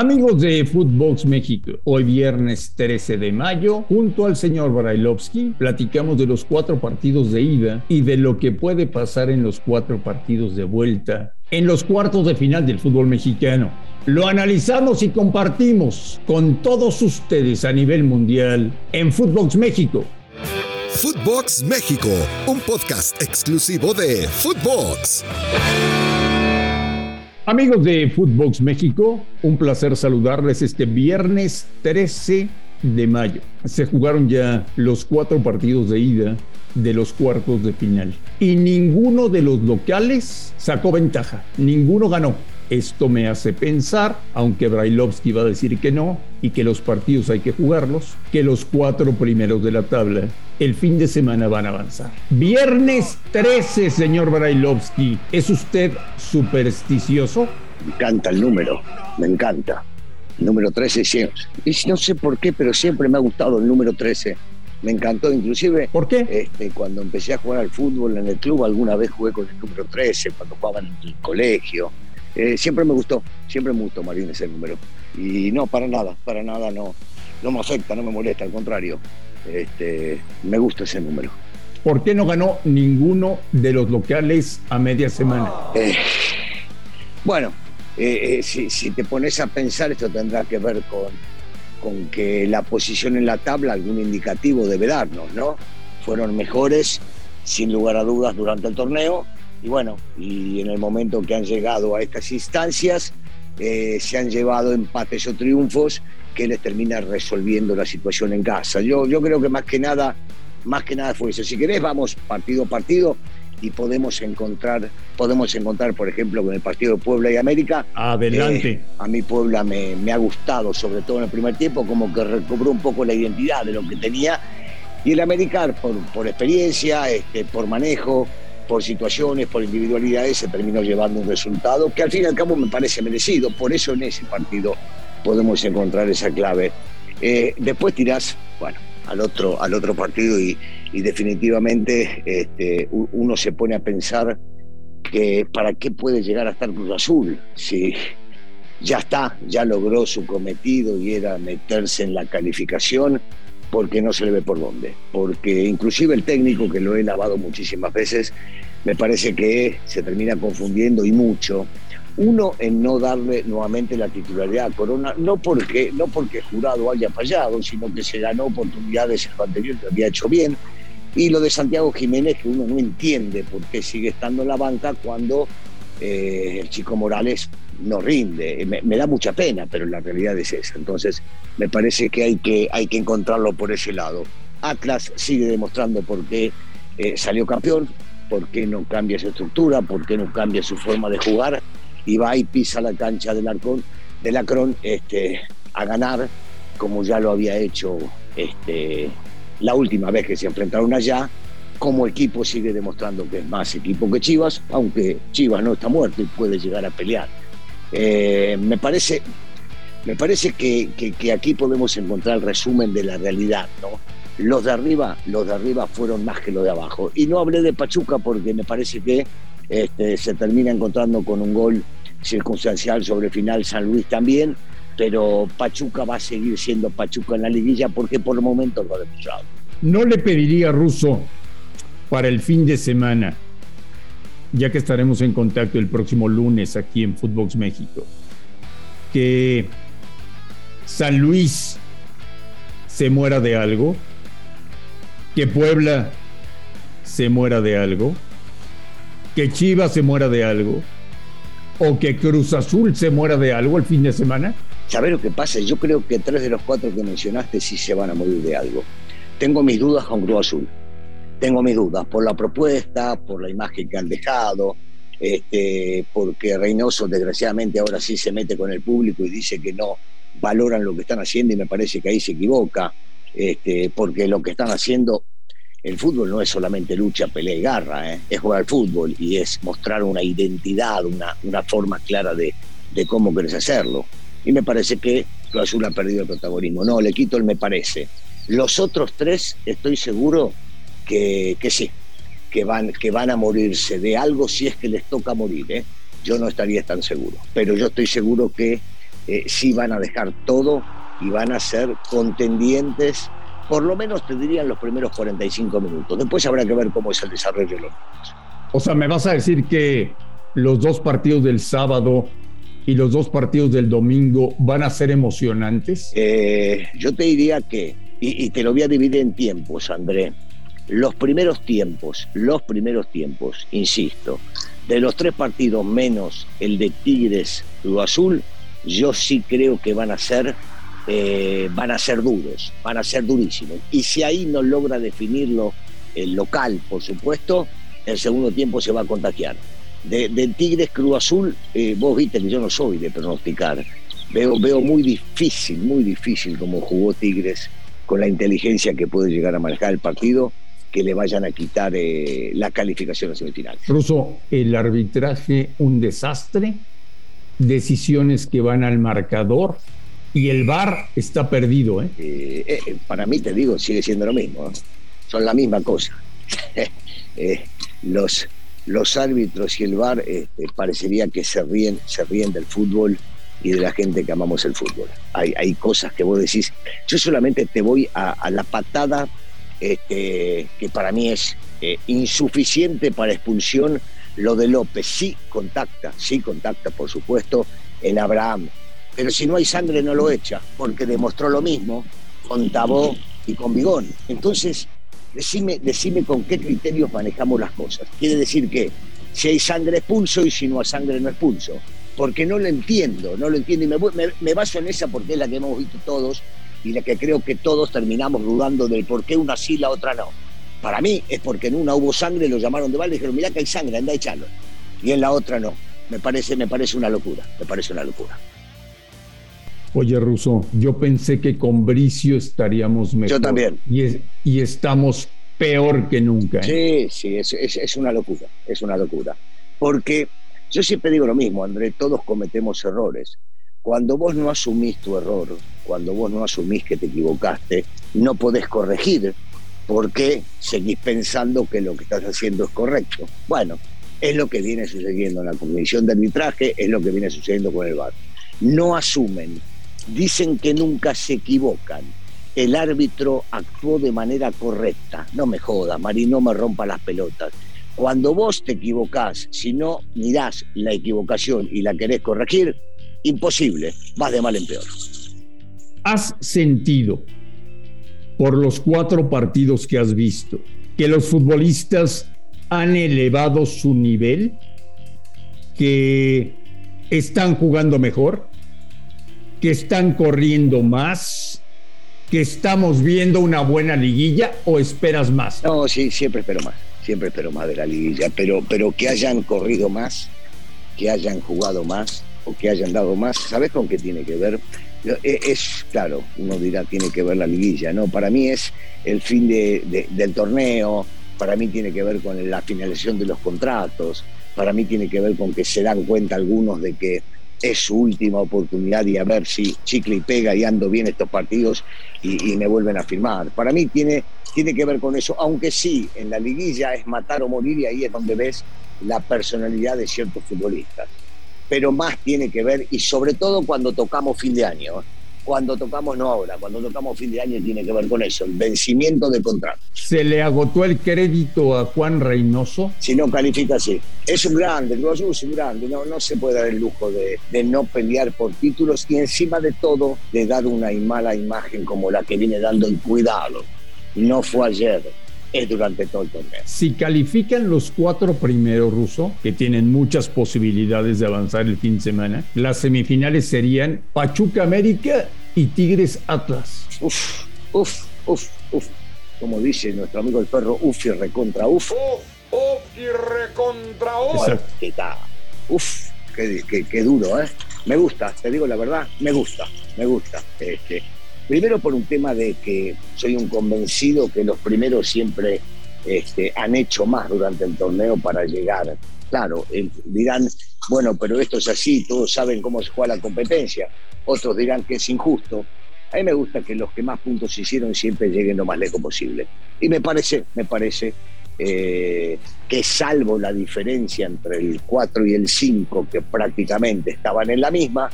Amigos de Footbox México, hoy viernes 13 de mayo, junto al señor Brailovsky, platicamos de los cuatro partidos de ida y de lo que puede pasar en los cuatro partidos de vuelta en los cuartos de final del fútbol mexicano. Lo analizamos y compartimos con todos ustedes a nivel mundial en Footbox México. Footbox México, un podcast exclusivo de Footbox. Amigos de Footbox México, un placer saludarles este viernes 13 de mayo. Se jugaron ya los cuatro partidos de ida de los cuartos de final y ninguno de los locales sacó ventaja, ninguno ganó. Esto me hace pensar, aunque Brailovsky va a decir que no y que los partidos hay que jugarlos, que los cuatro primeros de la tabla el fin de semana van a avanzar. Viernes 13, señor Brailovsky. ¿Es usted supersticioso? Me encanta el número, me encanta. El número 13 siempre. Y no sé por qué, pero siempre me ha gustado el número 13. Me encantó, inclusive. ¿Por qué? Este, cuando empecé a jugar al fútbol en el club, alguna vez jugué con el número 13, cuando jugaba en el colegio. Eh, siempre me gustó, siempre me gustó Marín ese número. Y no, para nada, para nada no, no me afecta, no me molesta, al contrario. Este, me gusta ese número. ¿Por qué no ganó ninguno de los locales a media semana? Eh, bueno, eh, si, si, te pones a pensar, esto tendrá que ver con, con que la posición en la tabla, algún indicativo debe darnos, ¿no? Fueron mejores, sin lugar a dudas, durante el torneo y bueno, y en el momento que han llegado a estas instancias, eh, se han llevado empates o triunfos que les termina resolviendo la situación en casa. Yo, yo creo que más que nada, más que nada fue eso. Si querés, vamos partido a partido y podemos encontrar, podemos encontrar, por ejemplo, con el partido de Puebla y América. Adelante. Eh, a mí Puebla me, me, ha gustado, sobre todo en el primer tiempo, como que recobró un poco la identidad de lo que tenía. Y el América, por, por experiencia, este, por manejo, por situaciones, por individualidades, se terminó llevando un resultado que al fin y al cabo me parece merecido. Por eso en ese partido podemos encontrar esa clave. Eh, después tirás, bueno, al otro, al otro partido y, definitivamente este, uno se pone a pensar que para qué puede llegar a estar Cruz Azul si ya está, ya logró su cometido y era meterse en la calificación porque no se le ve por dónde. Porque inclusive el técnico, que lo he lavado muchísimas veces, me parece que se termina confundiendo y mucho. Uno en no darle nuevamente la titularidad a Corona, no porque, no porque Jurado haya fallado, sino que se ganó oportunidades en lo anterior que había hecho bien. Y lo de Santiago Jiménez, que uno no entiende por qué sigue estando en la banca cuando eh, el chico Morales no rinde. Me, da mucha pena, pero la realidad es esa. Entonces, me parece que hay que, hay que encontrarlo por ese lado. Atlas sigue demostrando por qué eh, salió campeón, por qué no cambia su estructura, por qué no cambia su forma de jugar y va y pisa la cancha del Arcón, del Acron este, a ganar como ya lo había hecho este, la última vez que se enfrentaron allá como equipo sigue demostrando que es más equipo que Chivas, aunque Chivas no está muerto y puede llegar a pelear. Eh, me parece, me parece que, aquí podemos encontrar el resumen de la realidad, ¿no? Los de arriba, los de arriba fueron más que los de abajo. Y no hablé de Pachuca porque me parece que este, se termina encontrando con un gol circunstancial sobre final San Luis también, pero Pachuca va a seguir siendo Pachuca en la liguilla porque por el momento lo ha demostrado. No le pediría Russo para el fin de semana, ya que estaremos en contacto el próximo lunes aquí en Footbox México, que San Luis se muera de algo, que Puebla se muera de algo, que Chivas se muera de algo, o que Cruz Azul se muera de algo el fin de semana? ¿Sabes lo que pasa? Yo creo que tres de los cuatro que mencionaste sí se van a morir de algo. Tengo mis dudas con Cruz Azul tengo mis dudas por la propuesta, por la imagen que han dejado, este, porque Reynoso desgraciadamente ahora sí se mete con el público y dice que no valoran lo que están haciendo y me parece que ahí se equivoca, este, porque lo que están haciendo, el fútbol no es solamente lucha, pelea y garra, ¿eh? es jugar al fútbol y es mostrar una identidad, una, una forma clara de, de cómo querés hacerlo. Y me parece que Cruz ha perdido el protagonismo. No, le quito el me parece. Los otros tres, estoy seguro, que, sí, que van, que van a morirse de algo si es que les toca morir. ¿eh? Yo no estaría tan seguro, pero yo estoy seguro que eh, sí van a dejar todo y van a ser contendientes, por lo menos te dirían los primeros 45 minutos. Después habrá que ver cómo es el desarrollo de los O sea, me vas a decir que los dos partidos del sábado y los dos partidos del domingo van a ser emocionantes? Eh, yo te diría que, y, y, te lo voy a dividir en tiempos, André. Los primeros tiempos, los primeros tiempos, insisto, de los tres partidos menos el de Tigres Cruz Azul, yo sí creo que van a ser eh, van a ser duros, van a ser durísimos. Y si ahí no logra definirlo el local, por supuesto, el segundo tiempo se va a contagiar. De, Tigres Cruz Azul, eh, vos viste que yo no soy de pronosticar. Veo, veo muy difícil, muy difícil como jugó Tigres con la inteligencia que puede llegar a manejar el partido que le vayan a quitar eh, la calificación a semifinales. Ruso, el arbitraje un desastre, decisiones que van al marcador y el VAR está perdido. ¿eh? Eh, eh, para mí, te digo, sigue siendo lo mismo. Son la misma cosa. los, los árbitros y el VAR este, parecería que se ríen, se ríen del fútbol y de la gente que amamos el fútbol. Hay, hay cosas que vos decís. Yo solamente te voy a, a la patada este, que para mí es eh, insuficiente para expulsión. Lo de López sí contacta, sí contacta, por supuesto, en Abraham. Pero si no hay sangre no lo echa, porque demostró lo mismo con Tabó y con Bigón. Entonces, decime, decime con qué criterios manejamos las cosas. Quiere decir que si hay sangre expulso y si no hay sangre no expulso. Porque no lo entiendo, no lo entiendo. Y me, me, me baso en esa porque es la que hemos visto todos y la que creo que todos terminamos dudando del por qué una sí, la otra no. Para mí es porque en una hubo sangre, lo llamaron de mal y dijeron, mira que hay sangre, anda a echarlo. Y en la otra no. Me parece, me parece una locura, me parece una locura. Oye, Russo, yo pensé que con Bricio estaríamos mejor. Yo también. Y, y estamos peor que nunca. ¿eh? Sí, sí, es, es, es una locura, es una locura. Porque yo siempre digo lo mismo, André, todos cometemos errores. Cuando vos no asumís tu error, cuando vos no asumís que te equivocaste, no podés corregir porque seguís pensando que lo que estás haciendo es correcto. Bueno, es lo que viene sucediendo en la comisión de arbitraje, es lo que viene sucediendo con el VAR. No asumen, dicen que nunca se equivocan. El árbitro actuó de manera correcta. No me jodas, Mari, no me rompa las pelotas. Cuando vos te equivocás, si no mirás la equivocación y la querés corregir, imposible, vas de mal en peor. ¿Has sentido por los cuatro partidos que has visto que los futbolistas han elevado su nivel? ¿Que están jugando mejor? ¿Que están corriendo más? ¿Que estamos viendo una buena liguilla o esperas más? No, sí, siempre espero más, siempre espero más de la liguilla, pero, pero que hayan corrido más, que hayan jugado más que hayan dado más, ¿sabes con qué tiene que ver? Eh, es, claro, uno dirá, tiene que ver la liguilla, ¿no? Para mí es el fin de, del torneo, para mí tiene que ver con la finalización de los contratos, para mí tiene que ver con que se dan cuenta algunos de que es su última oportunidad y a ver si chicle y pega y ando bien estos partidos y, y, me vuelven a firmar. Para mí tiene, tiene que ver con eso, aunque sí, en la liguilla es matar o morir y ahí es donde ves la personalidad de ciertos futbolistas pero más tiene que ver, y sobre todo cuando tocamos fin de año, cuando tocamos no ahora, cuando tocamos fin de año tiene que ver con eso, el vencimiento de contrato. ¿Se le agotó el crédito a Juan Reynoso? Si no califica, sí. Es un grande, Cruz Azul es un grande, no, no se puede dar el lujo de, de, no pelear por títulos y encima de todo de dar una mala imagen como la que viene dando el cuidado. No fue ayer, durante todo el torneo. Si califican los cuatro primeros rusos, que tienen muchas posibilidades de avanzar el fin de semana, las semifinales serían Pachuca América y Tigres Atlas. Uf, uf, uf, uf. Como dice nuestro amigo el perro, uf y recontra uf. Uf, uf y recontra uf. ¿Qué tal? Uf, qué, qué, qué, duro, ¿eh? Me gusta, te digo la verdad, me gusta, me gusta. Este, Primero por un tema de que soy un convencido que los primeros siempre este, han hecho más durante el torneo para llegar. Claro, dirán, bueno, pero esto es así, todos saben cómo se juega la competencia. Otros dirán que es injusto. A mí me gusta que los que más puntos hicieron siempre lleguen lo más lejos posible. Y me parece, me parece eh, que salvo la diferencia entre el 4 y el 5, que prácticamente estaban en la misma,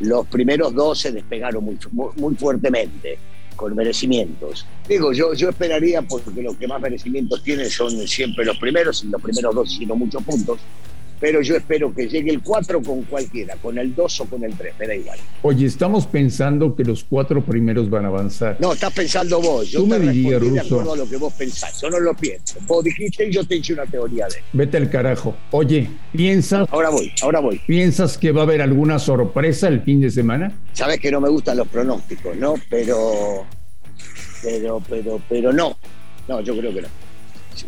los primeros dos se despegaron muy, fuertemente, con merecimientos. Digo, yo, yo esperaría, porque los que más merecimientos tienen son siempre los primeros, y los primeros dos hicieron muchos puntos, pero yo espero que llegue el 4 con cualquiera, con el 2 o con el 3, me da igual. Oye, estamos pensando que los cuatro primeros van a avanzar. No, estás pensando vos. Yo Tú me dirías, respondí de acuerdo a lo que vos pensás. Yo no lo pienso. Vos dijiste y yo te hice una teoría de. Vete al carajo. Oye, ¿piensas, Ahora voy, ahora voy. ¿piensas que va a haber alguna sorpresa el fin de semana? Sabes que no me gustan los pronósticos, ¿no? Pero, pero, pero, pero no. No, yo creo que no.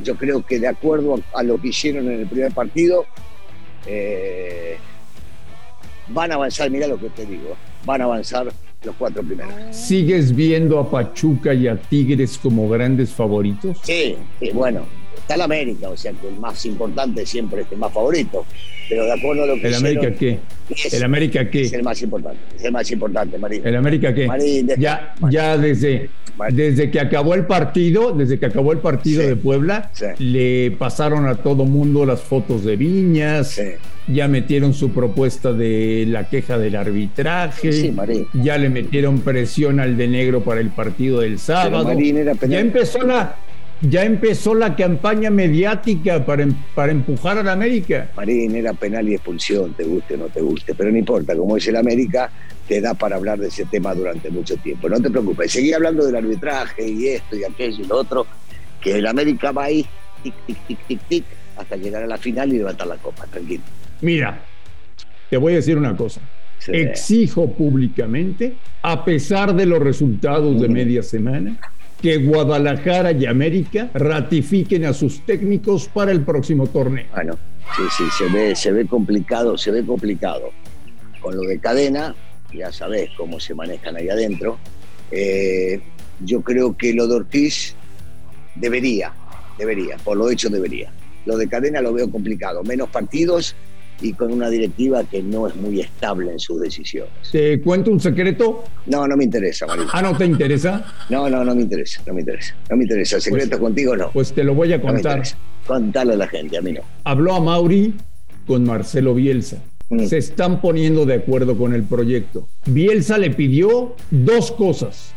Yo creo que de acuerdo a, a lo que hicieron en el primer partido, eh, van a avanzar, mira lo que te digo, van a avanzar los cuatro primeros. ¿Sigues viendo a Pachuca y a Tigres como grandes favoritos? Sí, sí, bueno, está el América, o sea que el más importante siempre es el más favorito, pero de acuerdo a lo que ¿El hicieron, América qué? es, ¿El América es qué? el más importante, es el más importante, Marín. ¿El América qué? Marín, Ya, Marín. ya desde, desde que acabó el partido, desde que acabó el partido Sí. de Puebla, Sí. le pasaron a todo mundo las fotos de Viñas, Sí. ya metieron su propuesta de la queja del arbitraje, ya le metieron presión al de negro para el partido del sábado. Marín era ya empezó la ya empezó la campaña mediática para, em- para empujar a la América. Marín era penal y expulsión, te guste o no te guste, pero no importa, como es el América, te da para hablar de ese tema durante mucho tiempo. No te preocupes, seguí hablando del arbitraje y esto y aquello y lo otro, que el América va ahí, tic, tic, tic, tic, tic, hasta llegar a la final y levantar la copa, tranquilo. Mira, te voy a decir una cosa. Sí. Exijo públicamente, a pesar de los resultados de media semana, que Guadalajara y América ratifiquen a sus técnicos para el próximo torneo. Bueno, sí, sí, se ve, se ve complicado, se ve complicado. Con lo de cadena, ya sabés cómo se manejan ahí adentro. Eh, yo creo que lo de Ortiz debería, debería, por lo hecho debería. Lo de cadena lo veo complicado, menos partidos y con una directiva que no es muy estable en sus decisiones. ¿Te cuento un secreto? No, no me interesa, María. Ah, ¿no te interesa? No, no, no me interesa, no me interesa. No me interesa. Secretos contigo no. Pues te lo voy a no contar. Contale a la gente, a mí no. Habló a Mauri con Marcelo Bielsa. Mm. Se están poniendo de acuerdo con el proyecto. Bielsa le pidió dos cosas.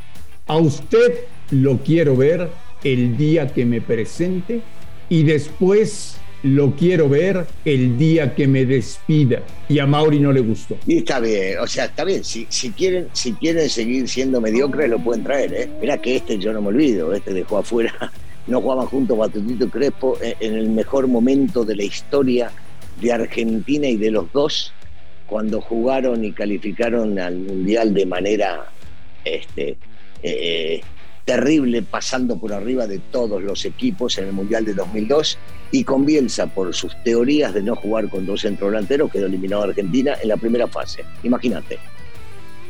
A usted lo quiero ver el día que me presente y después lo quiero ver el día que me despida. Y a Mauri no le gustó. Y está bien, o sea, está bien. Si, si quieren, si quieren seguir siendo mediocres, lo pueden traer, ¿eh? Mira que este yo no me olvido, este dejó afuera, no jugaban juntos Batutito y Crespo en, en el mejor momento de la historia de Argentina y de los dos, cuando jugaron y calificaron al Mundial de manera este, eh, terrible, pasando por arriba de todos los equipos en el Mundial de 2002, y con Bielsa, por sus teorías de no jugar con dos centrodelanteros, quedó eliminado a Argentina en la primera fase. Imagínate.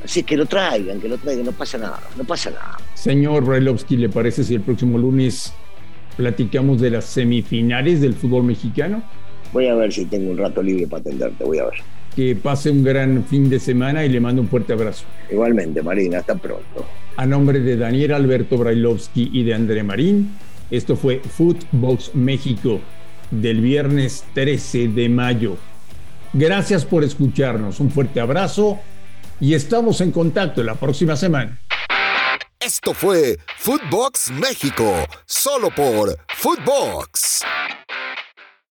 Así que lo traigan, que lo traigan, no pasa nada, no pasa nada. Señor Brailovsky, ¿le parece si el próximo lunes platicamos de las semifinales del fútbol mexicano? Voy a ver si tengo un rato libre para atenderte, voy a ver. Que pase un gran fin de semana y le mando un fuerte abrazo. Igualmente, Marina, hasta pronto. A nombre de Daniel Alberto Brailovsky y de André Marín, esto fue Footbox México del viernes 13 de mayo. Gracias por escucharnos, un fuerte abrazo y estamos en contacto la próxima semana. Esto fue Footbox México, solo por Footbox.